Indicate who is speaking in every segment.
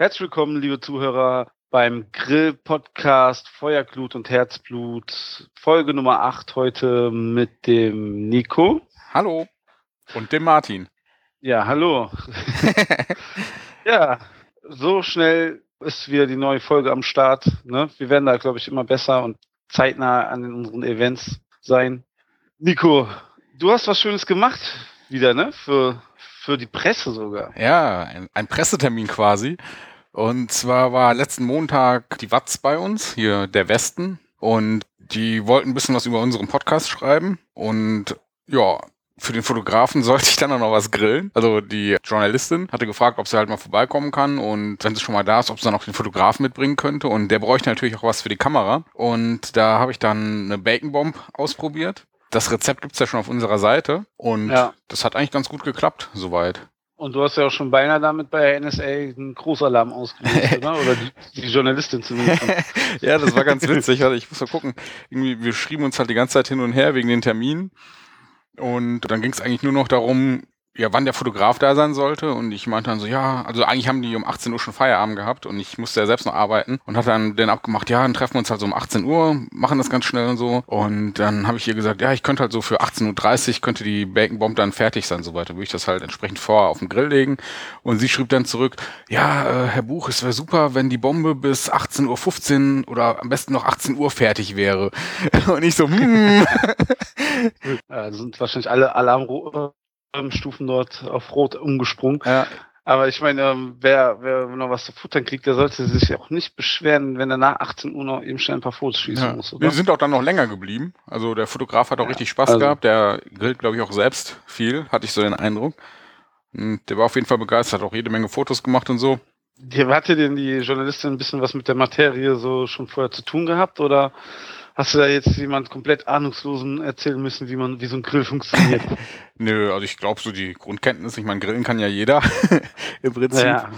Speaker 1: Herzlich willkommen, liebe Zuhörer, beim Grill-Podcast Feuerglut und Herzblut, Folge Nummer 8 heute mit dem Nico.
Speaker 2: Hallo. Und dem Martin.
Speaker 1: Ja, hallo. ja, so schnell ist wieder die neue Folge am Start. Ne? Wir werden da, glaube ich, immer besser und zeitnah an unseren Events sein. Nico, du hast was Schönes gemacht wieder, ne? Für, für die Presse sogar.
Speaker 2: Ja, ein, ein Pressetermin quasi. Und zwar war letzten Montag die Watz bei uns, hier der Westen. Und die wollten ein bisschen was über unseren Podcast schreiben. Und ja, für den Fotografen sollte ich dann auch noch was grillen. Also die Journalistin hatte gefragt, ob sie halt mal vorbeikommen kann und wenn sie schon mal da ist, ob sie dann auch den Fotografen mitbringen könnte. Und der bräuchte natürlich auch was für die Kamera. Und da habe ich dann eine Bacon Bomb ausprobiert. Das Rezept gibt's ja schon auf unserer Seite und ja. das hat eigentlich ganz gut geklappt, soweit.
Speaker 1: Und du hast ja auch schon beinahe damit bei der NSA einen Großalarm ausgelöst, oder? Oder die, die Journalistin zumindest.
Speaker 2: ja, das war ganz witzig. Ich muss mal gucken. Irgendwie, wir schrieben uns halt die ganze Zeit hin und her wegen den Terminen. Und dann ging es eigentlich nur noch darum, ja, wann der Fotograf da sein sollte. Und ich meinte dann so, ja, also eigentlich haben die um 18 Uhr schon Feierabend gehabt und ich musste ja selbst noch arbeiten und hat dann den abgemacht, ja, dann treffen wir uns halt so um 18 Uhr, machen das ganz schnell und so. Und dann habe ich ihr gesagt, ja, ich könnte halt so für 18.30 Uhr könnte die Bacon Bomb dann fertig sein, so weiter. Würde ich das halt entsprechend vor auf den Grill legen. Und sie schrieb dann zurück, ja, äh, Herr Buch, es wäre super, wenn die Bombe bis 18.15 Uhr oder am besten noch 18 Uhr fertig wäre. Und ich so, hm.
Speaker 1: Ja, sind wahrscheinlich alle Alarm Stufen dort auf Rot umgesprungen. Ja. Aber ich meine, ähm, wer, wer noch was zu futtern kriegt, der sollte sich auch nicht beschweren, wenn er nach 18 Uhr noch eben schnell ein paar Fotos schießen ja. muss.
Speaker 2: Oder? Wir sind auch dann noch länger geblieben. Also der Fotograf hat auch ja. richtig Spaß also. gehabt. Der grillt, glaube ich, auch selbst viel, hatte ich so den Eindruck. Und der war auf jeden Fall begeistert, hat auch jede Menge Fotos gemacht und so.
Speaker 1: Hatte denn die Journalistin ein bisschen was mit der Materie so schon vorher zu tun gehabt oder Hast du da jetzt jemand komplett Ahnungslosen erzählen müssen, wie man, wie so ein Grill funktioniert?
Speaker 2: Nö, also ich glaube so die Grundkenntnis, ich meine, grillen kann ja jeder im Prinzip. Ja.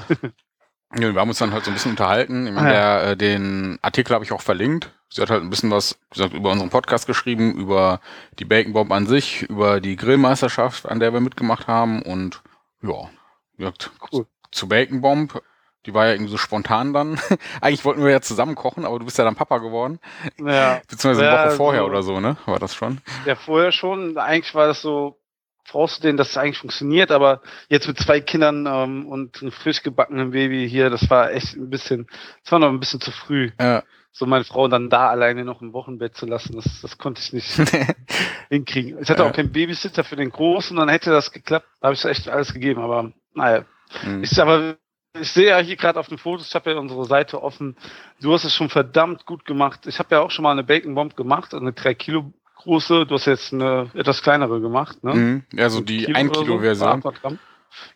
Speaker 2: ja. wir haben uns dann halt so ein bisschen unterhalten. Ich meine, ja. der, äh, den Artikel habe ich auch verlinkt. Sie hat halt ein bisschen was gesagt, über unseren Podcast geschrieben, über die Bacon Bomb an sich, über die Grillmeisterschaft, an der wir mitgemacht haben und ja, wirkt cool. zu Bacon Bomb die war ja irgendwie so spontan dann. Eigentlich wollten wir ja zusammen kochen, aber du bist ja dann Papa geworden. Ja. Beziehungsweise eine ja, Woche vorher so, oder so, ne? War das schon?
Speaker 1: Ja, vorher schon. Eigentlich war das so vorauszusehen, dass es eigentlich funktioniert, aber jetzt mit zwei Kindern ähm, und einem frisch gebackenen Baby hier, das war echt ein bisschen, das war noch ein bisschen zu früh. Ja. So meine Frau dann da alleine noch im Wochenbett zu lassen, das, das konnte ich nicht hinkriegen. Ich hatte ja. auch keinen Babysitter für den Großen, dann hätte das geklappt. Da habe ich echt alles gegeben, aber naja. Mhm. Ist aber ich sehe ja hier gerade auf den Fotos, ich habe ja unsere Seite offen. Du hast es schon verdammt gut gemacht. Ich habe ja auch schon mal eine Bacon Bomb gemacht, eine 3 Kilo große. Du hast jetzt eine etwas kleinere gemacht, ne?
Speaker 2: Mhm. Ja, so die 1 Kilo, Version.
Speaker 1: So,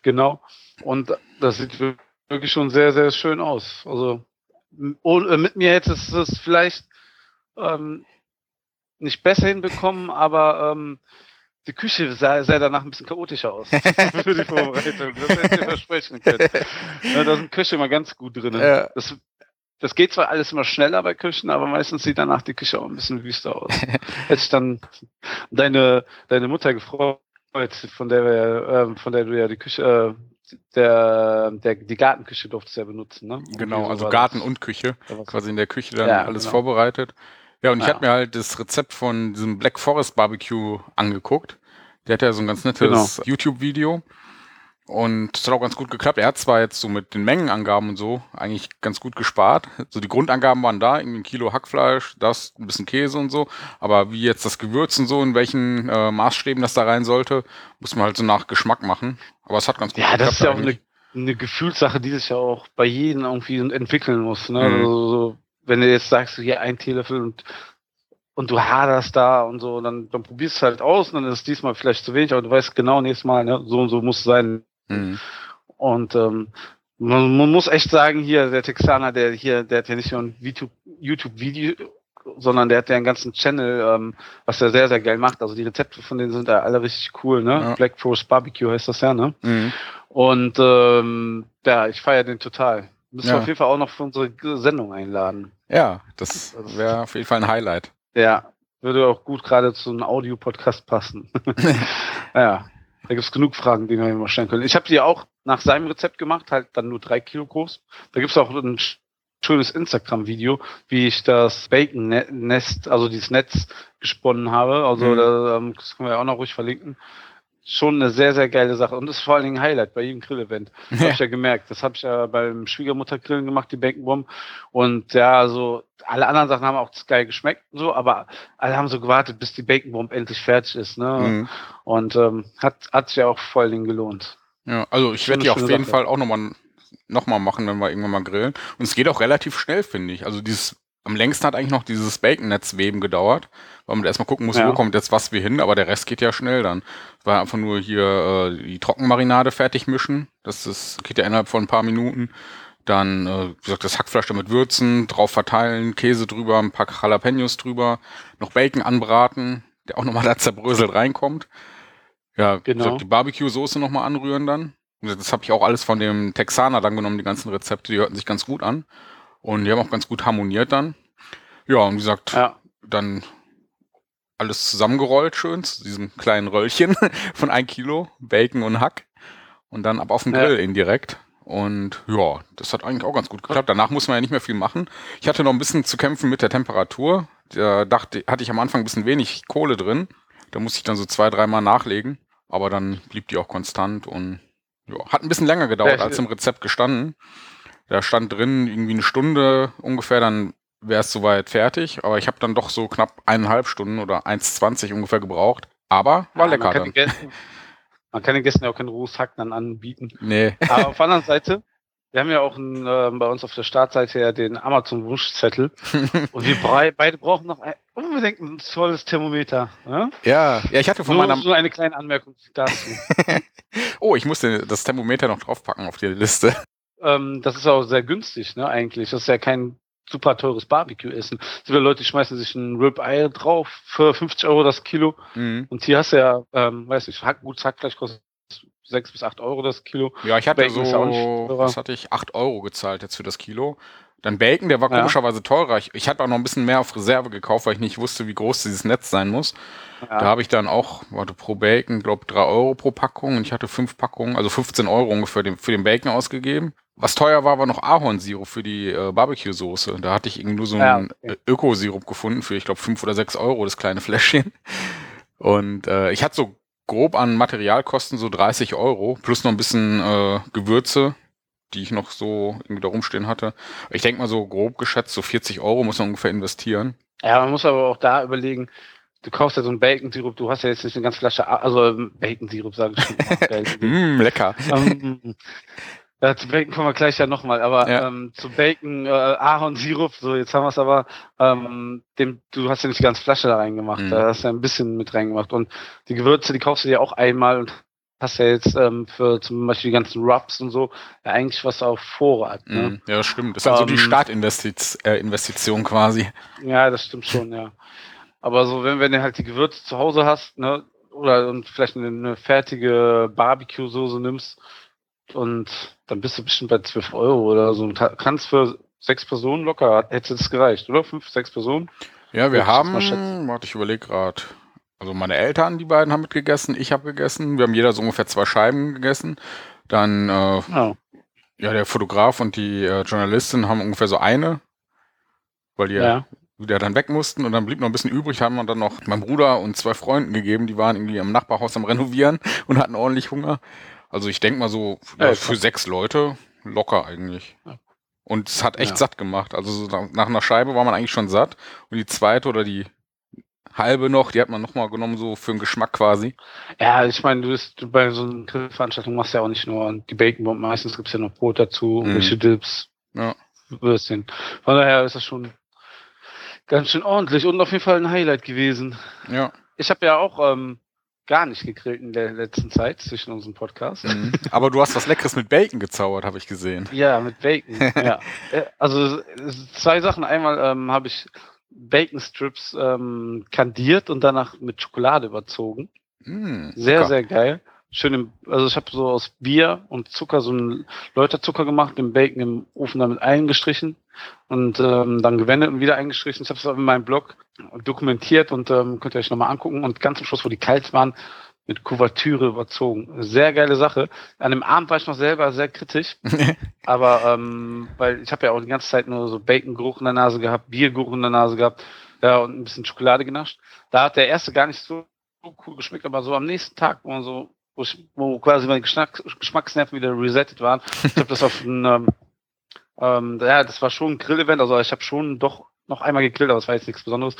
Speaker 1: genau. Und das sieht wirklich schon sehr, sehr schön aus. Also äh, mit mir hätte es es vielleicht ähm, nicht besser hinbekommen, aber ähm, die Küche sah, sah danach ein bisschen chaotischer aus für die Vorbereitung. Das hätte ich versprechen können. Ja, da sind Küche immer ganz gut drin. Ja. Das, das geht zwar alles immer schneller bei Küchen, aber meistens sieht danach die Küche auch ein bisschen wüster aus. Hätte ich dann deine, deine Mutter gefreut, von der wir, äh, von der du ja die Küche, äh, der, der, die Gartenküche durftest ja benutzen, ne?
Speaker 2: Genau, also Garten und Küche. Quasi in der Küche dann ja, alles genau. vorbereitet. Ja, und ich ja. habe mir halt das Rezept von diesem Black Forest Barbecue angeguckt. Der hat ja so ein ganz nettes genau. YouTube-Video. Und es hat auch ganz gut geklappt. Er hat zwar jetzt so mit den Mengenangaben und so eigentlich ganz gut gespart. So die Grundangaben waren da, irgendwie ein Kilo Hackfleisch, das, ein bisschen Käse und so. Aber wie jetzt das Gewürz und so, in welchen äh, Maßstäben das da rein sollte, muss man halt so nach Geschmack machen. Aber es hat ganz gut
Speaker 1: ja, geklappt. Ja, das ist ja auch eine, eine Gefühlssache, die sich ja auch bei jedem irgendwie entwickeln muss. Ne? Mhm. Also so, wenn du jetzt sagst, hier ein Teelöffel und und du haderst da und so, dann, dann probierst du es halt aus und dann ist es diesmal vielleicht zu wenig, aber du weißt genau nächstes Mal, ne, so und so muss es sein. Mhm. Und ähm, man, man muss echt sagen, hier, der Texaner, der hier, der hat ja nicht nur ein YouTube-Video, sondern der hat ja einen ganzen Channel, ähm, was er sehr, sehr geil macht. Also die Rezepte von denen sind ja alle richtig cool, ne? Ja. Black Forest Barbecue heißt das ja, ne? Mhm. Und ähm, ja, ich feiere den total. Müssen ja. wir auf jeden Fall auch noch für unsere Sendung einladen.
Speaker 2: Ja, das wäre auf jeden Fall ein Highlight.
Speaker 1: Ja, würde auch gut gerade zu einem Audio-Podcast passen. ja, da gibt es genug Fragen, die wir immer stellen können. Ich habe dir auch nach seinem Rezept gemacht, halt dann nur drei Kilo groß. Da gibt's auch ein schönes Instagram-Video, wie ich das Bacon-Nest, also dieses Netz gesponnen habe. Also mhm. da, ähm, das können wir ja auch noch ruhig verlinken. Schon eine sehr, sehr geile Sache. Und das ist vor allen Dingen ein Highlight bei jedem Grill-Event. Das habe ich ja gemerkt. Das habe ich ja beim Schwiegermutter-Grillen gemacht, die Bacon-Bomb. Und ja, also alle anderen Sachen haben auch geil geschmeckt, so, aber alle haben so gewartet, bis die Bacon Bomb endlich fertig ist. Ne? Mhm. Und ähm, hat, hat sich ja auch voll den gelohnt.
Speaker 2: Ja, also ich werde die auf jeden Sache. Fall auch nochmal nochmal machen, wenn wir irgendwann mal grillen. Und es geht auch relativ schnell, finde ich. Also dieses, am längsten hat eigentlich noch dieses Bacon-Netzweben gedauert, weil man erstmal gucken muss, ja. wo kommt jetzt was wie hin, aber der Rest geht ja schnell dann. War einfach nur hier äh, die Trockenmarinade fertig mischen. Das, das geht ja innerhalb von ein paar Minuten. Dann, äh, wie gesagt, das Hackfleisch damit würzen, drauf verteilen, Käse drüber, ein paar Jalapenos drüber, noch Bacon anbraten, der auch nochmal da zerbröselt reinkommt. Ja, genau. gesagt, die Barbecue-Soße nochmal anrühren dann. Das habe ich auch alles von dem Texaner dann genommen, die ganzen Rezepte, die hörten sich ganz gut an. Und die haben auch ganz gut harmoniert dann. Ja, und wie gesagt, ja. dann alles zusammengerollt schön zu diesem kleinen Röllchen von ein Kilo Bacon und Hack. Und dann ab auf den Grill ja. indirekt. Und ja, das hat eigentlich auch ganz gut geklappt. Danach muss man ja nicht mehr viel machen. Ich hatte noch ein bisschen zu kämpfen mit der Temperatur. Da dachte, hatte ich am Anfang ein bisschen wenig Kohle drin. Da musste ich dann so zwei, dreimal nachlegen. Aber dann blieb die auch konstant und ja, hat ein bisschen länger gedauert als im Rezept gestanden. Da stand drin irgendwie eine Stunde ungefähr, dann wäre es soweit fertig. Aber ich habe dann doch so knapp eineinhalb Stunden oder 1,20 ungefähr gebraucht. Aber war ja, lecker
Speaker 1: man
Speaker 2: dann.
Speaker 1: man kann den Gästen ja auch keinen Rußhack dann anbieten.
Speaker 2: Nee.
Speaker 1: Aber auf der anderen Seite, wir haben ja auch ein, äh, bei uns auf der Startseite ja den Amazon-Wunschzettel. und wir beide brauchen noch ein, unbedingt ein tolles Thermometer.
Speaker 2: Ja, ja, ja ich hatte von
Speaker 1: nur, meiner. Nur eine kleine Anmerkung dazu.
Speaker 2: oh, ich musste das Thermometer noch draufpacken auf die Liste.
Speaker 1: Ähm, das ist auch sehr günstig, ne, eigentlich. Das ist ja kein super teures Barbecue-Essen. So viele Leute schmeißen sich ein Rib-Eye drauf für 50 Euro das Kilo. Mhm. Und hier hast du ja, ähm, weiß ich, Hack, gut Hackfleisch kostet 6 bis 8 Euro das Kilo.
Speaker 2: Ja, ich hatte Bacon so, was hatte ich, 8 Euro gezahlt jetzt für das Kilo. Dann Bacon, der war ja. komischerweise teurer. Ich, ich hatte auch noch ein bisschen mehr auf Reserve gekauft, weil ich nicht wusste, wie groß dieses Netz sein muss. Ja. Da habe ich dann auch, warte, pro Bacon, glaube 3 Euro pro Packung und ich hatte 5 Packungen, also 15 Euro ungefähr für den Bacon ausgegeben. Was teuer war, war noch Ahornsirup für die äh, Barbecue-Soße. Da hatte ich irgendwie nur so einen ja, okay. Ökosirup gefunden für, ich glaube, 5 oder 6 Euro, das kleine Fläschchen. Und äh, ich hatte so grob an Materialkosten so 30 Euro, plus noch ein bisschen äh, Gewürze, die ich noch so irgendwie da rumstehen hatte. Ich denke mal so grob geschätzt, so 40 Euro muss man ungefähr investieren.
Speaker 1: Ja, man muss aber auch da überlegen, du kaufst ja so einen Bacon-Sirup, du hast ja jetzt nicht eine ganze Flasche, also ähm, Bacon-Sirup, sage ich
Speaker 2: schon. mm, lecker.
Speaker 1: Ähm, ja, zu Bacon kommen wir gleich ja nochmal, aber ja. ähm, zu Bacon, äh, Ahornsirup, so jetzt haben wir es aber, ähm, dem, du hast ja nicht die ganze Flasche da reingemacht, mhm. da hast du ja ein bisschen mit reingemacht und die Gewürze, die kaufst du dir auch einmal und hast ja jetzt ähm, für zum Beispiel die ganzen Rubs und so ja eigentlich was auf Vorrat. Ne? Mhm.
Speaker 2: Ja, das stimmt. Das ist also die ähm, Startinvestition äh, quasi.
Speaker 1: Ja, das stimmt schon, ja. Aber so, wenn, wenn du halt die Gewürze zu Hause hast, ne, oder und vielleicht eine, eine fertige Barbecue-Soße nimmst, und dann bist du bestimmt bei 12 Euro oder so. Kannst für sechs Personen locker, hätte es gereicht, oder? Fünf, sechs Personen?
Speaker 2: Ja, wir haben, warte, ich überlege gerade. Also meine Eltern, die beiden haben mitgegessen, ich habe gegessen. Wir haben jeder so ungefähr zwei Scheiben gegessen. Dann, äh, oh. ja, der Fotograf und die äh, Journalistin haben ungefähr so eine, weil die ja. wieder dann weg mussten und dann blieb noch ein bisschen übrig, haben wir dann noch meinem Bruder und zwei Freunden gegeben, die waren irgendwie am Nachbarhaus am Renovieren und hatten ordentlich Hunger. Also ich denke mal so ja, für sechs Leute locker eigentlich. Und es hat echt satt gemacht. Also so nach einer Scheibe war man eigentlich schon satt. Und die zweite oder die halbe noch, die hat man nochmal genommen, so für den Geschmack quasi.
Speaker 1: Ja, ich meine, du bist bei so einer Grillveranstaltung machst ja auch nicht nur die Bacon Bomb, meistens gibt es ja noch Brot dazu, mhm. welche Dips, ja. Würstchen. Von daher ist das schon ganz schön ordentlich und auf jeden Fall ein Highlight gewesen.
Speaker 2: Ja.
Speaker 1: Ich habe ja auch ähm, gar nicht gegrillt in der letzten Zeit zwischen unseren Podcasts. Mhm.
Speaker 2: Aber du hast was Leckeres mit Bacon gezaubert, habe ich gesehen.
Speaker 1: Ja, mit Bacon. ja. Äh, also zwei Sachen. Einmal ähm, habe ich Bacon Strips ähm, kandiert und danach mit Schokolade überzogen. Mm, sehr, sehr geil. Schön im, also ich habe so aus Bier und Zucker so einen Läuterzucker gemacht, den Bacon im Ofen damit eingestrichen und ähm, dann gewendet und wieder eingestrichen. Ich habe es in meinem Blog dokumentiert und ähm, könnt ihr euch nochmal angucken. Und ganz am Schluss, wo die kalt waren, mit Kuvertüre überzogen. Sehr geile Sache. An dem Abend war ich noch selber sehr kritisch, aber ähm, weil ich habe ja auch die ganze Zeit nur so Bacon-Geruch in der Nase gehabt, Biergeruch in der Nase gehabt, ja, und ein bisschen Schokolade genascht. Da hat der erste gar nicht so cool geschmeckt, aber so am nächsten Tag, wo man so, wo, ich, wo quasi meine Geschmack, Geschmacksnerven wieder resettet waren, ich habe das auf ein, ähm, ähm, ja, das war schon ein Grill-Event, also ich habe schon doch noch einmal gegrillt, aber es war jetzt nichts Besonderes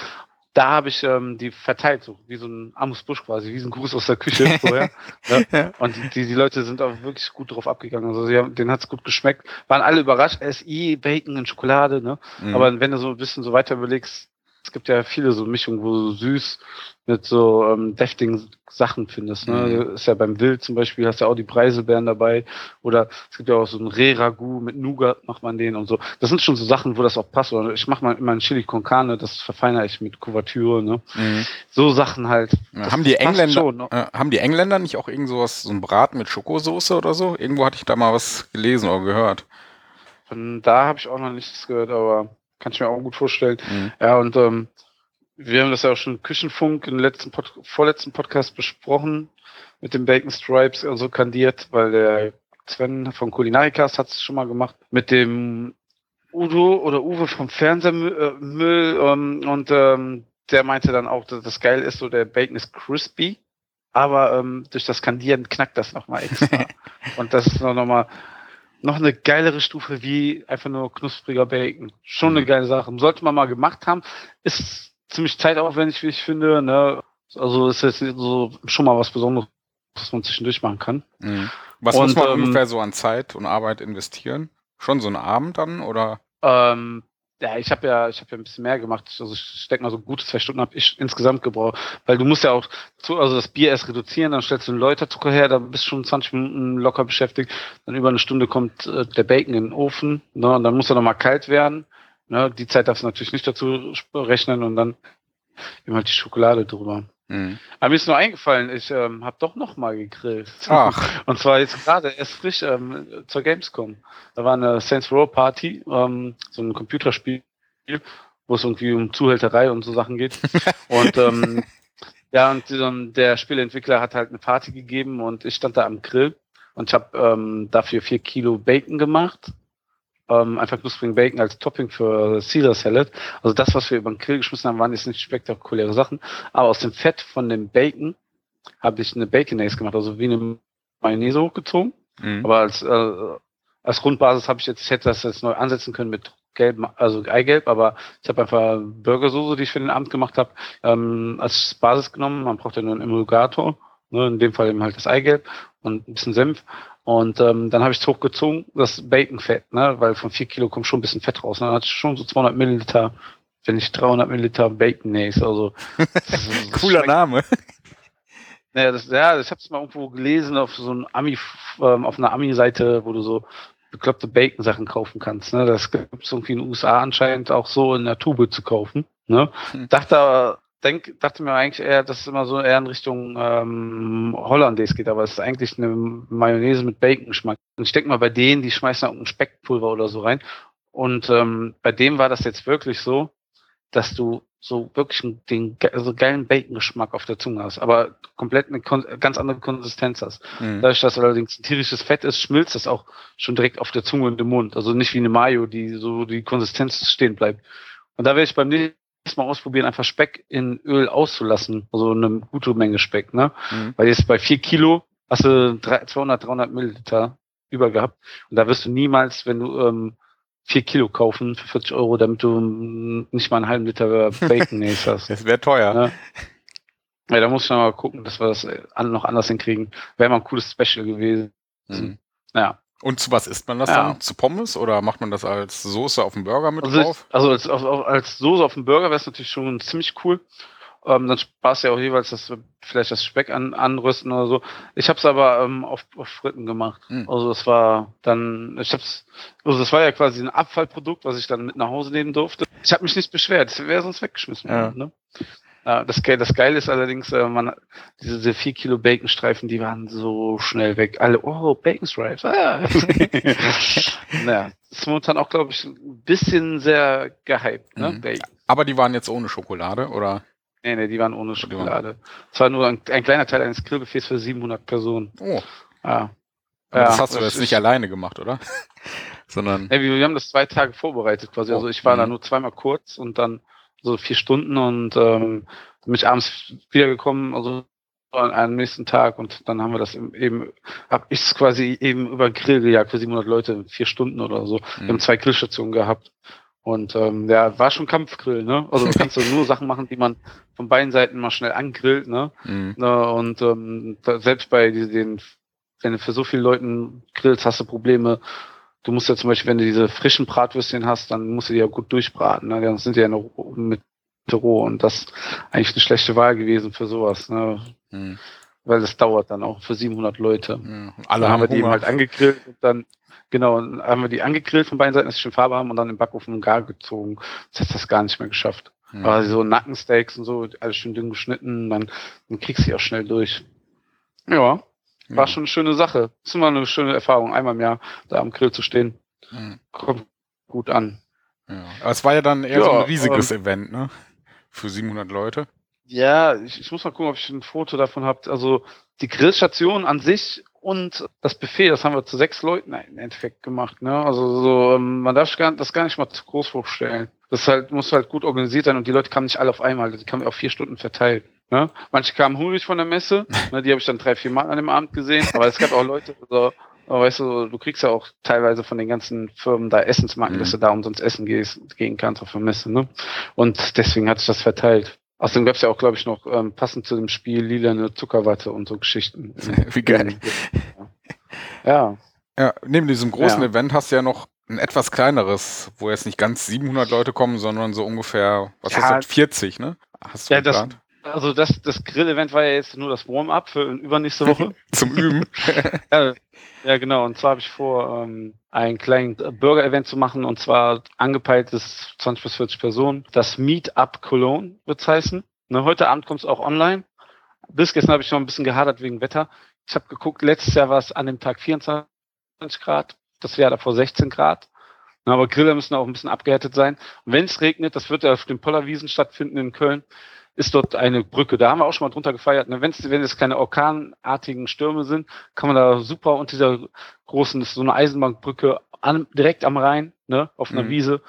Speaker 1: da habe ich ähm, die verteilt, so wie so ein Amos Busch quasi, wie so ein Gruß aus der Küche vorher. Ne? Und die, die Leute sind auch wirklich gut drauf abgegangen. Also sie haben, denen hat's gut geschmeckt. Waren alle überrascht. SI, Bacon und Schokolade, ne? Mhm. Aber wenn du so ein bisschen so weiter überlegst, es gibt ja viele so Mischungen, wo so süß mit so ähm, deftigen Sachen findest. Ne? Mhm. Ist ja beim Wild zum Beispiel, hast du ja auch die Preiselbeeren dabei. Oder es gibt ja auch so ein Re-Ragout mit Nougat, macht man den und so. Das sind schon so Sachen, wo das auch passt. Oder ich mache mal immer ein Chili con Carne, das verfeinere ich mit Kuvertüre. Ne? Mhm. So Sachen halt.
Speaker 2: Ja, haben die Engländer schon, ne? äh, haben die Engländer nicht auch irgend sowas, so ein Braten mit Schokosoße oder so? Irgendwo hatte ich da mal was gelesen oder gehört.
Speaker 1: Von da habe ich auch noch nichts gehört, aber kann ich mir auch gut vorstellen. Mhm. Ja, und ähm, wir haben das ja auch schon Küchenfunk im letzten Pod vorletzten Podcast besprochen mit den Bacon Stripes, also kandiert, weil der Sven von Kulinarikast hat es schon mal gemacht, mit dem Udo oder Uwe vom Fernsehmüll ähm, und ähm, der meinte dann auch, dass das geil ist, so der Bacon ist crispy, aber ähm, durch das Kandieren knackt das nochmal extra. und das ist noch, noch mal noch eine geilere Stufe wie einfach nur knuspriger Bacon. Schon eine mhm. geile Sache. Sollte man mal gemacht haben. Ist ziemlich zeitaufwendig, wie ich finde. Ne? Also ist jetzt so schon mal was Besonderes, was man zwischendurch machen kann.
Speaker 2: Mhm. Was und, muss man ähm, ungefähr so an Zeit und Arbeit investieren? Schon so einen Abend dann oder?
Speaker 1: Ähm, ja, ich habe ja, ich habe ja ein bisschen mehr gemacht. Also ich denke mal so gute zwei Stunden habe ich insgesamt gebraucht, weil du musst ja auch zu, also das Bier erst reduzieren, dann stellst du einen Läuterzucker her, da bist du schon 20 Minuten locker beschäftigt. Dann über eine Stunde kommt äh, der Bacon in den Ofen, ne, und dann muss er noch mal kalt werden. Ne, die Zeit darfst du natürlich nicht dazu rechnen und dann immer halt die Schokolade drüber. Mhm. Aber mir ist nur eingefallen, ich ähm, habe doch noch mal gegrillt. Ach. Und zwar jetzt gerade erst frisch ähm, zur Gamescom. Da war eine Saints Row Party, ähm, so ein Computerspiel, wo es irgendwie um Zuhälterei und so Sachen geht. und ähm, ja, und ähm, der Spielentwickler hat halt eine Party gegeben und ich stand da am Grill und ich habe ähm, dafür vier Kilo Bacon gemacht ähm, einfach nur Spring Bacon als Topping für Caesar Salad. Also das, was wir über den Grill geschmissen haben, waren jetzt nicht spektakuläre Sachen. Aber aus dem Fett von dem Bacon habe ich eine Baconaise gemacht, also wie eine Mayonnaise hochgezogen. Mhm. Aber als, äh, als Grundbasis habe ich jetzt, ich hätte das jetzt neu ansetzen können mit Gelb, also Eigelb, aber ich habe einfach Burgersoße, die ich für den Abend gemacht habe, ähm, als Basis genommen. Man braucht ja nur einen Emulgator, ne, in dem Fall eben halt das Eigelb und ein bisschen Senf und ähm, dann habe ich es hochgezogen, das Baconfett, ne, weil von vier Kilo kommt schon ein bisschen Fett raus. Ne? Dann hatte ich schon so 200 Milliliter, wenn nicht 300 Milliliter Bacon Nace. Also
Speaker 2: cooler Name.
Speaker 1: Naja, das, ja, ich habe es mal irgendwo gelesen auf so einem Ami, ähm, auf einer Ami-Seite, wo du so bekloppte Bacon-Sachen kaufen kannst. Ne? Das gibt es irgendwie in den USA anscheinend auch so in der Tube zu kaufen. Ne? Hm. Dachte denk, dachte mir eigentlich eher, dass es immer so eher in Richtung ähm, Hollandaise geht, aber es ist eigentlich eine Mayonnaise mit Bacon-Geschmack. Und ich denke mal, bei denen, die schmeißen auch ein Speckpulver oder so rein. Und ähm, bei dem war das jetzt wirklich so, dass du so wirklich den also geilen Bacon-Geschmack auf der Zunge hast, aber komplett eine ganz andere Konsistenz hast. Mhm. Dadurch, dass allerdings ein tierisches Fett ist, schmilzt das auch schon direkt auf der Zunge und im Mund. Also nicht wie eine Mayo, die so die Konsistenz stehen bleibt. Und da werde ich beim nächsten mal ausprobieren, einfach Speck in Öl auszulassen. Also eine gute Menge Speck, ne? Mhm. Weil jetzt bei vier Kilo hast du 200, 300 Milliliter über gehabt. Und da wirst du niemals, wenn du ähm, vier Kilo kaufen für 40 Euro, damit du nicht mal einen halben Liter Bacon hast.
Speaker 2: Das wäre teuer.
Speaker 1: Ne? Ja, da muss ich noch mal gucken, dass wir das äh, noch anders hinkriegen. Wäre mal ein cooles Special gewesen. Mhm. Ja.
Speaker 2: Und zu was isst man das ja. dann? Zu Pommes oder macht man das als Soße auf dem Burger mit
Speaker 1: also
Speaker 2: drauf?
Speaker 1: Ich, also als, als Soße auf dem Burger wäre es natürlich schon ziemlich cool. Ähm, dann sparst du ja auch jeweils das, vielleicht das Speck an, anrüsten oder so. Ich habe es aber ähm, auf, auf Fritten gemacht. Hm. Also es war dann, ich hab's, also das war ja quasi ein Abfallprodukt, was ich dann mit nach Hause nehmen durfte. Ich habe mich nicht beschwert, es wäre sonst weggeschmissen ja. worden. Ne? Ja, das, das Geile ist allerdings, äh, man, diese, diese 4 Kilo Baconstreifen, die waren so schnell weg. Alle, oh, Baconstreifen. Ah, ja. naja, das ist momentan auch, glaube ich, ein bisschen sehr gehypt, ne?
Speaker 2: Mhm. Aber die waren jetzt ohne Schokolade, oder?
Speaker 1: Nee, nee, die waren ohne Schokolade. Es war nur ein, ein, kleiner Teil eines Grillbuffets für 700 Personen.
Speaker 2: Oh.
Speaker 1: Ja.
Speaker 2: ja das hast du jetzt nicht alleine gemacht, oder? Sondern.
Speaker 1: Nee, wir, wir, haben das zwei Tage vorbereitet quasi. Also ich war mhm. da nur zweimal kurz und dann so vier Stunden und ähm, bin ich abends wiedergekommen, also am nächsten Tag und dann haben wir das eben, hab ich es quasi eben über den Grill gejagt für 700 Leute in vier Stunden oder so. Mhm. Wir haben zwei Grillstationen gehabt und ähm, ja, war schon Kampfgrill, ne? Also du kannst du nur Sachen machen, die man von beiden Seiten mal schnell angrillt, ne? Mhm. und ähm, da, selbst bei den, wenn du für so viele Leuten grillst, hast du Probleme. Du musst ja zum Beispiel, wenn du diese frischen Bratwürstchen hast, dann musst du die ja gut durchbraten. Ne? Dann sind die ja noch mit roh und das ist eigentlich eine schlechte Wahl gewesen für sowas, ne? Mhm. Weil das dauert dann auch für 700 Leute.
Speaker 2: Ja, alle dann haben wir die eben
Speaker 1: halt angegrillt und dann Genau, haben wir die angegrillt von beiden Seiten, dass sie schon Farbe haben und dann im Backofen gar gezogen. Das hat das gar nicht mehr geschafft. Mhm. Aber so Nackensteaks und so, alles schön dünn geschnitten, dann, dann kriegst du sie auch schnell durch. Ja, war ja. schon eine schöne Sache. Das ist immer eine schöne Erfahrung, einmal im Jahr da am Grill zu stehen. Mhm. Kommt gut an.
Speaker 2: Ja. Aber es war ja dann eher ja, so ein riesiges ähm, Event, ne? Für 700 Leute.
Speaker 1: Ja, ich, ich muss mal gucken, ob ich ein Foto davon habe. Also die Grillstation an sich und das Buffet, das haben wir zu sechs Leuten im Endeffekt gemacht. Ne? Also so, ähm, man darf das gar nicht mal zu groß vorstellen. Das halt, muss halt gut organisiert sein und die Leute kamen nicht alle auf einmal, die kamen auf vier Stunden verteilt. Ne? Manche kamen hungrig von der Messe, ne, die habe ich dann drei, vier Mal an dem Abend gesehen, aber es gab auch Leute, so, weißt du, du kriegst ja auch teilweise von den ganzen Firmen da Essensmarken, mhm. dass du da umsonst essen gehst, gehen kannst auf der Messe, ne? Und deswegen hat sich das verteilt. Außerdem gab es ja auch, glaube ich, noch ähm, passend zu dem Spiel lilane Zuckerwatte und so Geschichten.
Speaker 2: Wie geil.
Speaker 1: Ja.
Speaker 2: Ja, neben diesem großen ja. Event hast du ja noch ein etwas kleineres, wo jetzt nicht ganz 700 Leute kommen, sondern so ungefähr, was ja, hast du, 40, ne?
Speaker 1: Hast du ja, das, also das, das Grill-Event war ja jetzt nur das Warm-up für übernächste Woche.
Speaker 2: Zum Üben.
Speaker 1: ja, ja, genau. Und zwar habe ich vor, ähm, ein kleines Burger-Event zu machen und zwar angepeiltes 20 bis 40 Personen. Das Meet-Up Cologne wird es heißen. Ne, heute Abend kommt es auch online. Bis gestern habe ich noch ein bisschen gehadert wegen Wetter. Ich habe geguckt, letztes Jahr war es an dem Tag 24 Grad, das Jahr davor 16 Grad. Aber Griller müssen auch ein bisschen abgehärtet sein. Und wenn es regnet, das wird ja auf den Pollerwiesen stattfinden in Köln, ist dort eine Brücke. Da haben wir auch schon mal drunter gefeiert. Ne? Wenn's, wenn es keine orkanartigen Stürme sind, kann man da super unter dieser großen, so eine Eisenbahnbrücke an, direkt am Rhein, ne, auf einer mhm. Wiese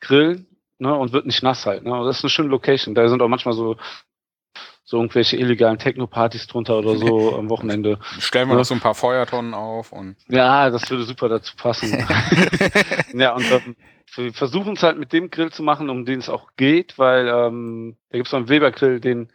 Speaker 1: grillen ne, und wird nicht nass halt. Ne? Das ist eine schöne Location. Da sind auch manchmal so so irgendwelche illegalen Techno-Partys drunter oder so am Wochenende.
Speaker 2: Stellen wir ja. noch so ein paar Feuertonnen auf und.
Speaker 1: Ja, das würde super dazu passen. ja, und ähm, wir versuchen es halt mit dem Grill zu machen, um den es auch geht, weil ähm, da gibt es so einen Weber-Grill, den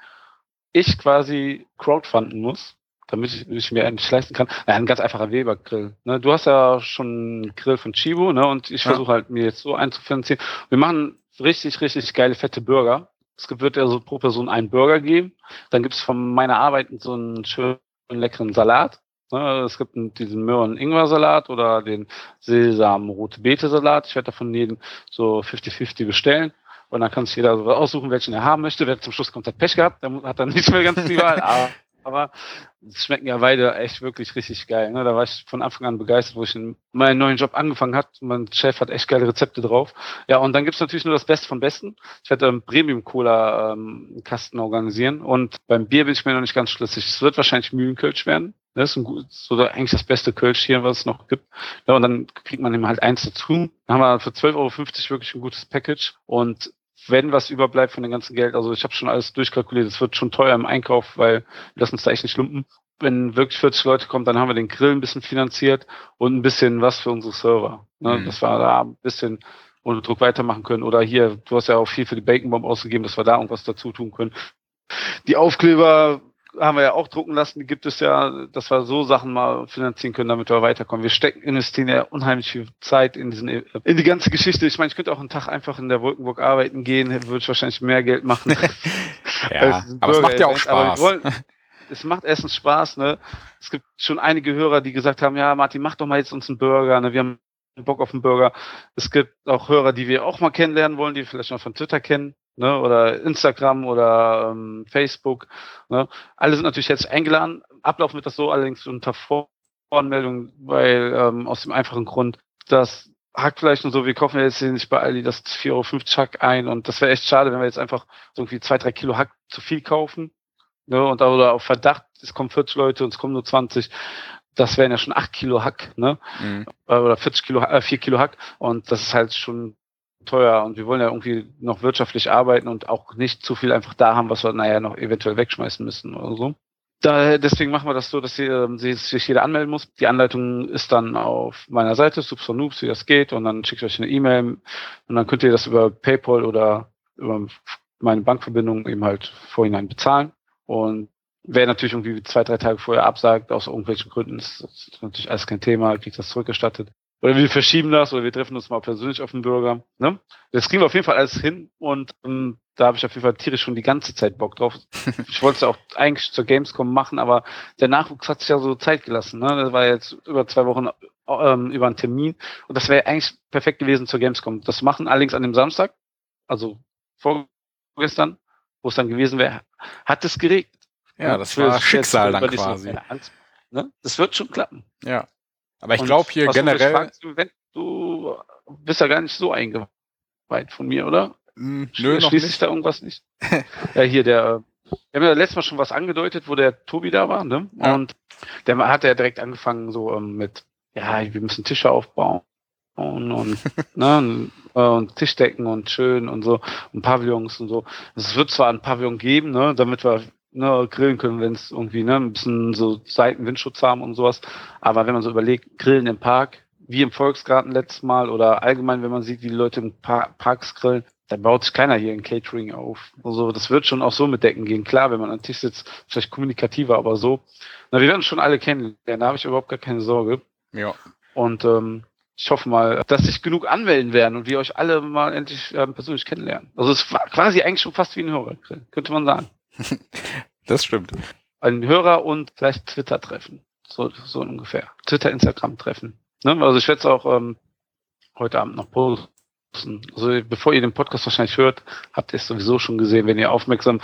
Speaker 1: ich quasi crowdfunden muss, damit ich, ich mir einen leisten kann. Ja, ein ganz einfacher Weber-Grill. Ne? Du hast ja schon einen Grill von Chibo, ne? Und ich ja. versuche halt mir jetzt so einzufinanzieren. Wir machen richtig, richtig geile, fette Burger. Es wird ja so pro Person einen Burger geben. Dann gibt es von meiner Arbeit so einen schönen leckeren Salat. Ne, es gibt diesen Möhren-Ingwer-Salat oder den Sesam-Rote-Beete-Salat. Ich werde davon jeden so 50-50 bestellen. Und dann kann sich jeder aussuchen, welchen er haben möchte. Wer zum Schluss kommt, hat Pech gehabt. Der hat dann nicht mehr ganz die Wahl. Aber es schmecken ja beide echt wirklich richtig geil. Ne? Da war ich von Anfang an begeistert, wo ich in meinen neuen Job angefangen hat. Mein Chef hat echt geile Rezepte drauf. Ja, und dann gibt's natürlich nur das Beste vom Besten. Ich werde einen Premium-Cola-Kasten ähm, organisieren und beim Bier bin ich mir noch nicht ganz schlüssig. Es wird wahrscheinlich Mühlenkölsch werden. Das ist ein gut, so eigentlich das beste Kölsch hier, was es noch gibt. Ja, und dann kriegt man eben halt eins dazu. Dann haben wir für 12,50 Euro wirklich ein gutes Package. Und wenn was überbleibt von dem ganzen Geld, also ich habe schon alles durchkalkuliert, es wird schon teuer im Einkauf, weil wir lassen uns da echt nicht lumpen. Wenn wirklich 40 Leute kommen, dann haben wir den Grill ein bisschen finanziert und ein bisschen was für unsere Server. Ne? Mhm. Dass wir da ein bisschen ohne Druck weitermachen können. Oder hier, du hast ja auch viel für die Bacon Bomb ausgegeben, dass wir da irgendwas dazu tun können. Die Aufkleber haben wir ja auch drucken lassen, die gibt es ja, dass wir so Sachen mal finanzieren können, damit wir weiterkommen. Wir stecken, investieren ja unheimlich viel Zeit in diesen, in die ganze Geschichte. Ich meine, ich könnte auch einen Tag einfach in der Wolkenburg arbeiten gehen, würde ich wahrscheinlich mehr Geld machen.
Speaker 2: ja, aber es macht ja auch Spaß.
Speaker 1: Es macht erstens Spaß, ne? Es gibt schon einige Hörer, die gesagt haben, ja, Martin, mach doch mal jetzt uns einen Burger, ne? Wir haben Bock auf einen Burger. Es gibt auch Hörer, die wir auch mal kennenlernen wollen, die wir vielleicht noch von Twitter kennen ne, oder Instagram oder ähm, Facebook. Ne. Alle sind natürlich jetzt eingeladen. Ablauf wird das so allerdings unter Voranmeldung, weil ähm, aus dem einfachen Grund, dass Hackfleisch und so, wir kaufen ja jetzt hier nicht bei Aldi das 4,50 Euro Hack ein und das wäre echt schade, wenn wir jetzt einfach so irgendwie zwei, drei Kilo Hack zu viel kaufen. Ne, und da oder auf Verdacht, es kommen 40 Leute und es kommen nur 20. Das wären ja schon 8 Kilo Hack, ne? Mhm. Äh, oder 40 Kilo, äh, 4 Kilo Hack. Und das ist halt schon teuer und wir wollen ja irgendwie noch wirtschaftlich arbeiten und auch nicht zu viel einfach da haben, was wir, naja, noch eventuell wegschmeißen müssen oder so. Da, deswegen machen wir das so, dass hier, ähm, sich jeder anmelden muss. Die Anleitung ist dann auf meiner Seite, Subs for Noobs, wie das geht, und dann schicke ich euch eine E-Mail und dann könnt ihr das über PayPal oder über meine Bankverbindung eben halt vorhinein bezahlen. Und wer natürlich irgendwie zwei, drei Tage vorher absagt, aus irgendwelchen Gründen, ist, ist natürlich alles kein Thema, kriegt das zurückgestattet. Oder wir verschieben das oder wir treffen uns mal persönlich auf den Bürger. Ne? Das kriegen wir auf jeden Fall alles hin und ähm, da habe ich auf jeden Fall tierisch schon die ganze Zeit Bock drauf. ich wollte es auch eigentlich zur Gamescom machen, aber der Nachwuchs hat sich ja so Zeit gelassen. Ne? Das war jetzt über zwei Wochen ähm, über einen Termin und das wäre eigentlich perfekt gewesen zur Gamescom. Das machen allerdings an dem Samstag, also vorgestern, wo es dann gewesen wäre, hat es geregnet.
Speaker 2: Ja, das war Schicksal dann quasi.
Speaker 1: Angst, ne? Das wird schon klappen.
Speaker 2: Ja. Aber ich glaube hier generell. Fragst,
Speaker 1: du bist ja gar nicht so eingeweiht von mir, oder?
Speaker 2: Hm, nö,
Speaker 1: Schließt sich da irgendwas nicht? ja, hier der. Wir haben ja letztes Mal schon was angedeutet, wo der Tobi da war, ne? Ja. Und der hat ja direkt angefangen so ähm, mit, ja, wir müssen Tische aufbauen und, und, ne, und Tischdecken und schön und so und Pavillons und so. Es wird zwar ein Pavillon geben, ne, damit wir ne, grillen können, wenn es irgendwie ne, ein bisschen so Seitenwindschutz haben und sowas. Aber wenn man so überlegt, grillen im Park, wie im Volksgarten letztes Mal oder allgemein, wenn man sieht, wie die Leute im Par Parks grillen, dann baut sich keiner hier ein Catering auf. Also das wird schon auch so mit Decken gehen. Klar, wenn man an Tisch sitzt, vielleicht kommunikativer, aber so. Na, wir werden schon alle kennenlernen, da habe ich überhaupt gar keine Sorge.
Speaker 2: Ja.
Speaker 1: Und ähm, ich hoffe mal, dass sich genug anmelden werden und wir euch alle mal endlich ähm, persönlich kennenlernen. Also es war quasi eigentlich schon fast wie ein Hörer, könnte man sagen.
Speaker 2: das stimmt.
Speaker 1: Ein Hörer und vielleicht Twitter-Treffen. So, so ungefähr. Twitter, Instagram-Treffen. Ne? Also ich werde es auch ähm, heute Abend noch posten. Also bevor ihr den Podcast wahrscheinlich hört, habt ihr es sowieso schon gesehen, wenn ihr aufmerksam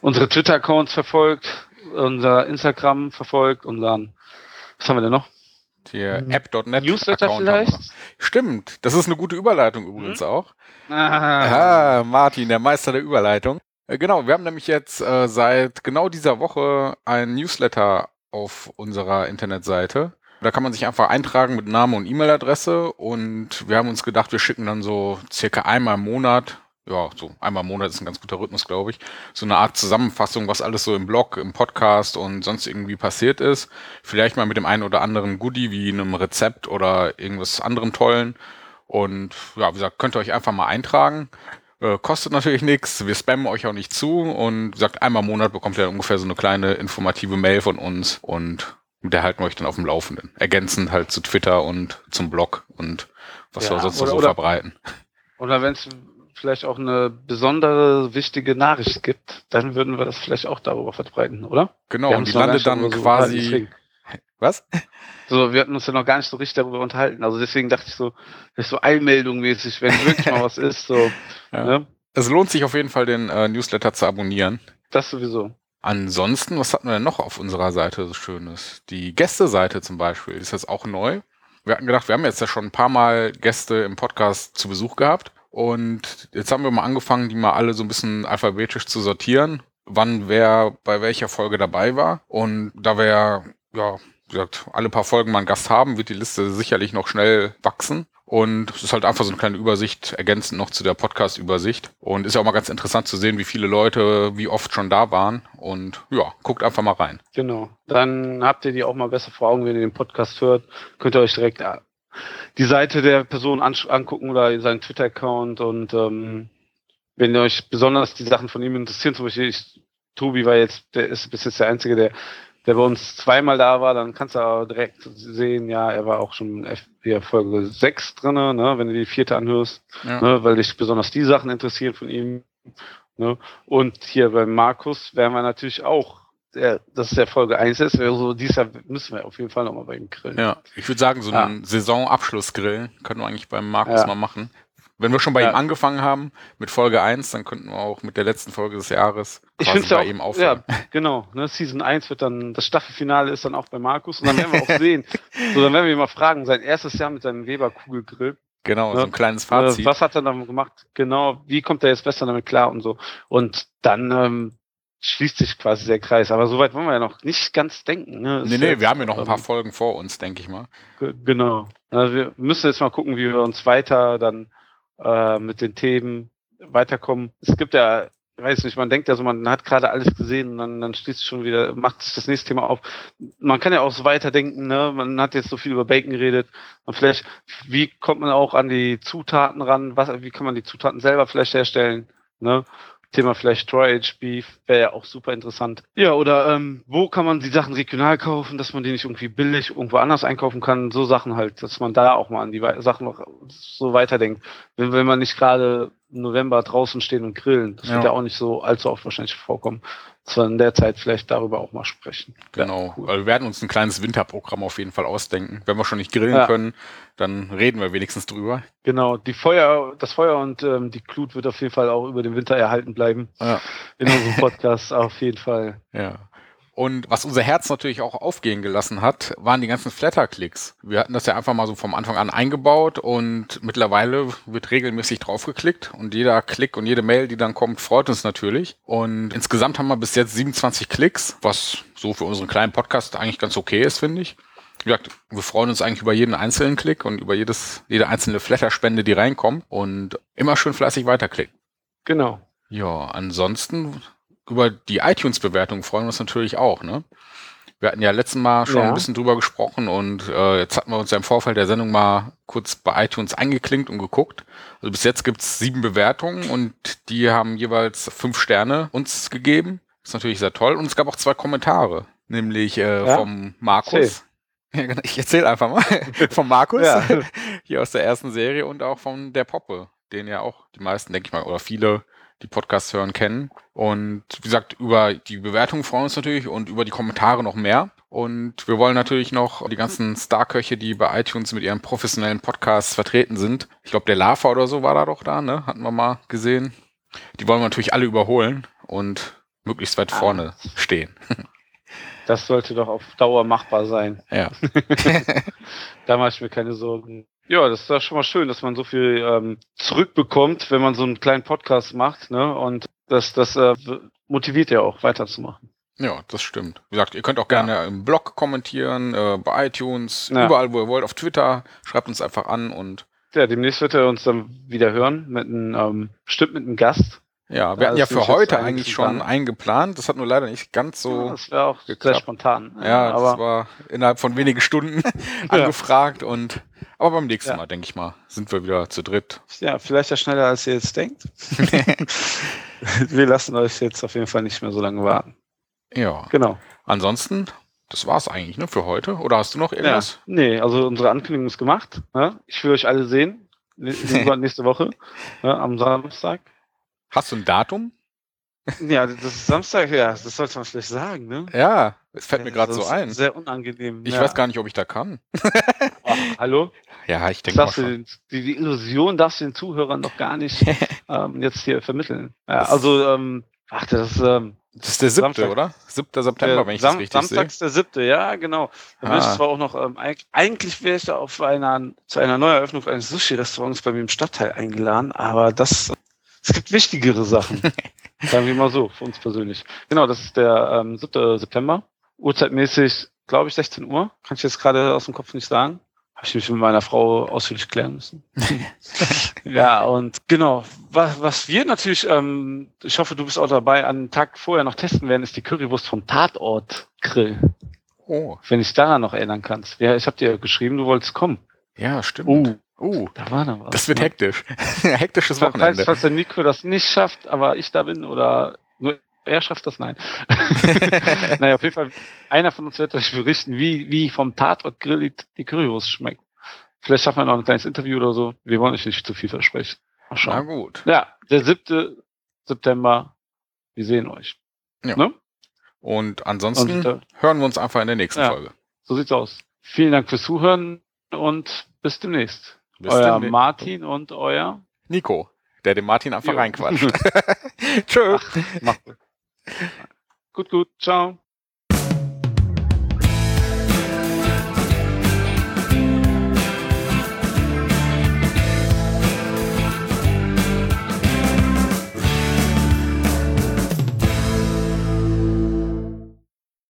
Speaker 1: unsere Twitter-Accounts verfolgt, unser Instagram verfolgt, unseren, was haben wir denn noch?
Speaker 2: Der hm. App.net
Speaker 1: Newsletter Account vielleicht?
Speaker 2: Stimmt, das ist eine gute Überleitung übrigens hm? auch.
Speaker 1: Ah.
Speaker 2: ah, Martin, der Meister der Überleitung. Äh, genau, wir haben nämlich jetzt äh, seit genau dieser Woche ein Newsletter auf unserer Internetseite. Da kann man sich einfach eintragen mit Name und E-Mail-Adresse und wir haben uns gedacht, wir schicken dann so circa einmal im Monat, ja, so einmal im Monat ist ein ganz guter Rhythmus, glaube ich, so eine Art Zusammenfassung, was alles so im Blog, im Podcast und sonst irgendwie passiert ist. Vielleicht mal mit dem einen oder anderen Goodie wie einem Rezept oder irgendwas anderem Tollen. Und ja, wie gesagt, könnt ihr euch einfach mal eintragen. Äh, kostet natürlich nichts, wir spammen euch auch nicht zu und gesagt, einmal im Monat bekommt ihr ungefähr so eine kleine informative Mail von uns und mit der halten wir euch dann auf dem Laufenden. Ergänzend halt zu Twitter und zum Blog und was ja, wir sonst oder, so oder, verbreiten.
Speaker 1: Oder wenn es vielleicht auch eine besondere, wichtige Nachricht gibt, dann würden wir das vielleicht auch darüber verbreiten, oder?
Speaker 2: Genau, und die landet dann quasi. Was?
Speaker 1: So, wir hatten uns ja noch gar nicht so richtig darüber unterhalten. Also deswegen dachte ich so, das ist so Eilmeldung-mäßig, wenn wirklich mal was ist, so.
Speaker 2: Ja. Ne? Es lohnt sich auf jeden Fall, den äh, Newsletter zu abonnieren.
Speaker 1: Das sowieso.
Speaker 2: Ansonsten, was hatten wir denn noch auf unserer Seite so Schönes? Die Gäste-Seite zum Beispiel ist jetzt auch neu. Wir hatten gedacht, wir haben jetzt ja schon ein paar Mal Gäste im Podcast zu Besuch gehabt. Und jetzt haben wir mal angefangen, die mal alle so ein bisschen alphabetisch zu sortieren, wann wer bei welcher Folge dabei war. Und da wir ja wie gesagt, alle paar Folgen mal einen Gast haben, wird die Liste sicherlich noch schnell wachsen. Und es ist halt einfach so eine kleine Übersicht, ergänzend noch zu der Podcast-Übersicht. Und ist ja auch mal ganz interessant zu sehen, wie viele Leute wie oft schon da waren. Und ja, guckt einfach mal rein.
Speaker 1: Genau. Dann habt ihr die auch mal besser vor Augen, wenn ihr den Podcast hört. Könnt ihr euch direkt äh, die Seite der Person angucken oder seinen Twitter-Account. Und ähm, wenn euch besonders die Sachen von ihm interessieren, zum Beispiel ich, Tobi war jetzt, der ist bis jetzt der Einzige, der der bei uns zweimal da war, dann kannst du auch direkt sehen, ja, er war auch schon in Folge 6 drin, ne, wenn du die vierte anhörst, ja. ne, weil dich besonders die Sachen interessieren von ihm. Ne. Und hier bei Markus wären wir natürlich auch, der, das ist der Folge 1 ist, also dieses Jahr müssen wir auf jeden Fall nochmal bei ihm grillen.
Speaker 2: Ja, ich würde sagen, so einen ja. Saisonabschlussgrill können wir eigentlich beim Markus ja. mal machen. Wenn wir schon bei ja. ihm angefangen haben mit Folge 1, dann könnten wir auch mit der letzten Folge des Jahres
Speaker 1: ich quasi bei auch, ihm aufhören. Ja, genau. Ne, Season 1 wird dann, das Staffelfinale ist dann auch bei Markus und dann werden wir auch sehen. So, dann werden wir ihn mal fragen, sein erstes Jahr mit seinem Weber-Kugelgrill.
Speaker 2: Genau,
Speaker 1: Ja.
Speaker 2: so ein kleines Fazit.
Speaker 1: Was hat er dann gemacht? Genau, wie kommt er jetzt besser damit klar und so. Und dann ähm, schließt sich quasi der Kreis. Aber soweit wollen wir ja noch nicht ganz denken. Ne? Ist
Speaker 2: Nee, nee,
Speaker 1: jetzt,
Speaker 2: wir haben ja noch ein paar
Speaker 1: ähm,
Speaker 2: Folgen vor uns, denke ich mal.
Speaker 1: Ge- Genau. Also wir müssen jetzt mal gucken, wie wir uns weiter dann äh, mit den Themen weiterkommen. Es gibt ja, ich weiß nicht, man denkt ja so, man hat gerade alles gesehen und dann, dann schließt schon wieder, macht sich das nächste Thema auf. Man kann ja auch so weiterdenken, ne? Man hat jetzt so viel über Bacon geredet und vielleicht, wie kommt man auch an die Zutaten ran? Was, wie kann man die Zutaten selber vielleicht herstellen? Ne? Thema vielleicht Dry-Aged Beef wäre ja auch super interessant. Ja, oder ähm, wo kann man die Sachen regional kaufen, dass man die nicht irgendwie billig irgendwo anders einkaufen kann? So Sachen halt, dass man da auch mal an die Sachen noch so weiterdenkt. Wenn, wenn man nicht gerade im November draußen stehen und grillen, das wird
Speaker 2: Ja.
Speaker 1: ja auch nicht so allzu oft wahrscheinlich vorkommen. Dass wir in der Zeit vielleicht darüber auch mal sprechen.
Speaker 2: Genau.
Speaker 1: cool.
Speaker 2: Also wir werden uns ein kleines Winterprogramm auf jeden Fall ausdenken. Wenn wir schon nicht grillen
Speaker 1: Ja.
Speaker 2: können, dann reden wir wenigstens drüber.
Speaker 1: Genau, die Feuer, das Feuer und ähm, die Glut wird auf jeden Fall auch über den Winter erhalten bleiben.
Speaker 2: Ja.
Speaker 1: In unserem Podcast auf jeden Fall.
Speaker 2: Ja. Und was unser Herz natürlich auch aufgehen gelassen hat, waren die ganzen Flatter-Klicks. Wir hatten das ja einfach mal so vom Anfang an eingebaut und mittlerweile wird regelmäßig draufgeklickt und jeder Klick und jede Mail, die dann kommt, freut uns natürlich. Und insgesamt haben wir bis jetzt 27 Klicks, was so für unseren kleinen Podcast eigentlich ganz okay ist, finde ich. Wie gesagt, wir freuen uns eigentlich über jeden einzelnen Klick und über jedes, jede einzelne Flatter-Spende, die reinkommt und immer schön fleißig weiterklicken.
Speaker 1: Genau.
Speaker 2: Ja, ansonsten über die iTunes-Bewertung freuen wir uns natürlich auch, ne? Wir hatten ja letztes Mal schon
Speaker 1: Ja.
Speaker 2: ein bisschen drüber gesprochen und äh, jetzt hatten wir uns ja im Vorfeld der Sendung mal kurz bei iTunes eingeklinkt und geguckt. Also bis jetzt gibt's sieben Bewertungen und die haben jeweils fünf Sterne uns gegeben. ist natürlich sehr toll. Und es gab auch zwei Kommentare, nämlich äh,
Speaker 1: Ja?
Speaker 2: vom Markus. Ja, genau, ich erzähle einfach mal. vom Markus,
Speaker 1: Ja.
Speaker 2: hier aus der ersten Serie und auch von der Poppe, den ja auch die meisten, denke ich mal, oder viele, die Podcasts hören, kennen. Und wie gesagt, über die Bewertung freuen wir uns natürlich und über die Kommentare noch mehr. Und wir wollen natürlich noch die ganzen Starköche, die bei iTunes mit ihren professionellen Podcasts vertreten sind. Ich glaube, der Lava oder so war da doch da, ne? Hatten wir mal gesehen. Die wollen wir natürlich alle überholen und möglichst weit
Speaker 1: Ah.
Speaker 2: vorne stehen.
Speaker 1: Das sollte doch auf Dauer machbar sein.
Speaker 2: Ja.
Speaker 1: Da mache ich mir keine Sorgen. Ja, das ist doch schon mal schön, dass man so viel ähm, zurückbekommt, wenn man so einen kleinen Podcast macht, ne? Und das, das äh, motiviert ja auch weiterzumachen.
Speaker 2: Ja, das stimmt. Wie gesagt, ihr könnt auch gerne im Blog kommentieren, äh, bei iTunes,
Speaker 1: Ja.
Speaker 2: überall, wo ihr wollt, auf Twitter. Schreibt uns einfach an und
Speaker 1: Ja, demnächst wird er uns dann wieder hören mit einem, ähm, bestimmt mit einem Gast.
Speaker 2: Ja, wir
Speaker 1: Ja,
Speaker 2: hatten ja
Speaker 1: das
Speaker 2: für heute
Speaker 1: eigentlich
Speaker 2: schon eingeplant. Das hat nur leider nicht ganz
Speaker 1: Ja,
Speaker 2: so.
Speaker 1: das wäre auch sehr
Speaker 2: geklappt.
Speaker 1: spontan.
Speaker 2: Ja, das
Speaker 1: aber
Speaker 2: war innerhalb von wenigen Stunden angefragt und aber beim nächsten
Speaker 1: Ja.
Speaker 2: Mal, denke ich mal, sind wir wieder zu dritt.
Speaker 1: ja, vielleicht ja schneller, als ihr jetzt denkt. Wir lassen euch jetzt auf jeden Fall nicht mehr so lange warten.
Speaker 2: Ja.
Speaker 1: Genau.
Speaker 2: Ansonsten, das war's eigentlich, ne, für heute. Oder hast du noch
Speaker 1: Ja.
Speaker 2: irgendwas?
Speaker 1: Nee, also unsere Ankündigung ist gemacht. Ne? Ich will euch alle sehen. Nächste Woche. Ne? Am Samstag.
Speaker 2: Hast du ein Datum?
Speaker 1: Ja, das ist Samstag, ja, das sollte man vielleicht sagen, ne?
Speaker 2: Ja, es fällt mir gerade so ein.
Speaker 1: Sehr unangenehm.
Speaker 2: Ich
Speaker 1: ja.
Speaker 2: weiß gar nicht, ob ich da kann.
Speaker 1: Ach, hallo?
Speaker 2: Ja, ich denke mal schon.
Speaker 1: den, die, die Illusion darfst du den Zuhörern doch gar nicht ähm, jetzt hier vermitteln. Ja, also, ähm, ach, das ist ähm,
Speaker 2: Das ist der siebte,
Speaker 1: Samstag.
Speaker 2: oder? 7. September,
Speaker 1: der
Speaker 2: wenn ich
Speaker 1: Sam
Speaker 2: das richtig sehe.
Speaker 1: Samstags der siebte, ja, genau. Da bin ich
Speaker 2: Ah.
Speaker 1: zwar auch noch, ähm, eig- eigentlich wäre ich da auf einer, zu einer Neueröffnung eines Sushi-Restaurants bei mir im Stadtteil eingeladen, aber das, es gibt wichtigere Sachen. Sagen wir mal so, für uns persönlich. Genau, das ist der ähm, 7. September. Uhrzeitmäßig, glaube ich, 16 Uhr. Kann ich jetzt gerade aus dem Kopf nicht sagen. Habe ich mich mit meiner Frau ausführlich klären müssen. ja, und genau, was, was wir natürlich, ähm, ich hoffe, du bist auch dabei, an Tag vorher noch testen werden, ist die Currywurst vom Tatort Grill.
Speaker 2: Oh,
Speaker 1: Wenn ich daran noch erinnern kannst. Ja, ich habe dir geschrieben, du wolltest kommen.
Speaker 2: ja, stimmt.
Speaker 1: Uh,
Speaker 2: Uh,
Speaker 1: da war noch was.
Speaker 2: das wird
Speaker 1: ne?
Speaker 2: hektisch. Hektisches
Speaker 1: Falls,
Speaker 2: Wochenende.
Speaker 1: falls der Nico das nicht schafft, aber ich da bin oder nur er schafft das, nein. naja, auf jeden Fall, einer von uns wird euch berichten, wie, wie vom Tatort Grill die, die Currywurst schmeckt. Vielleicht schaffen wir noch ein kleines Interview oder so. Wir wollen euch nicht zu viel versprechen. Mal
Speaker 2: Na
Speaker 1: schauen.
Speaker 2: gut.
Speaker 1: Ja, der 7. September. Wir sehen euch.
Speaker 2: Ja.
Speaker 1: Ne?
Speaker 2: Und ansonsten
Speaker 1: Und äh,
Speaker 2: hören wir uns einfach in der nächsten
Speaker 1: Ja.
Speaker 2: Folge.
Speaker 1: so sieht's aus. Vielen Dank fürs Zuhören und bis demnächst. Euer. Martin und euer
Speaker 2: Nico, der dem Martin einfach
Speaker 1: Jo.
Speaker 2: reinquatscht. Tschö.
Speaker 1: Gut. Gut, gut. Ciao.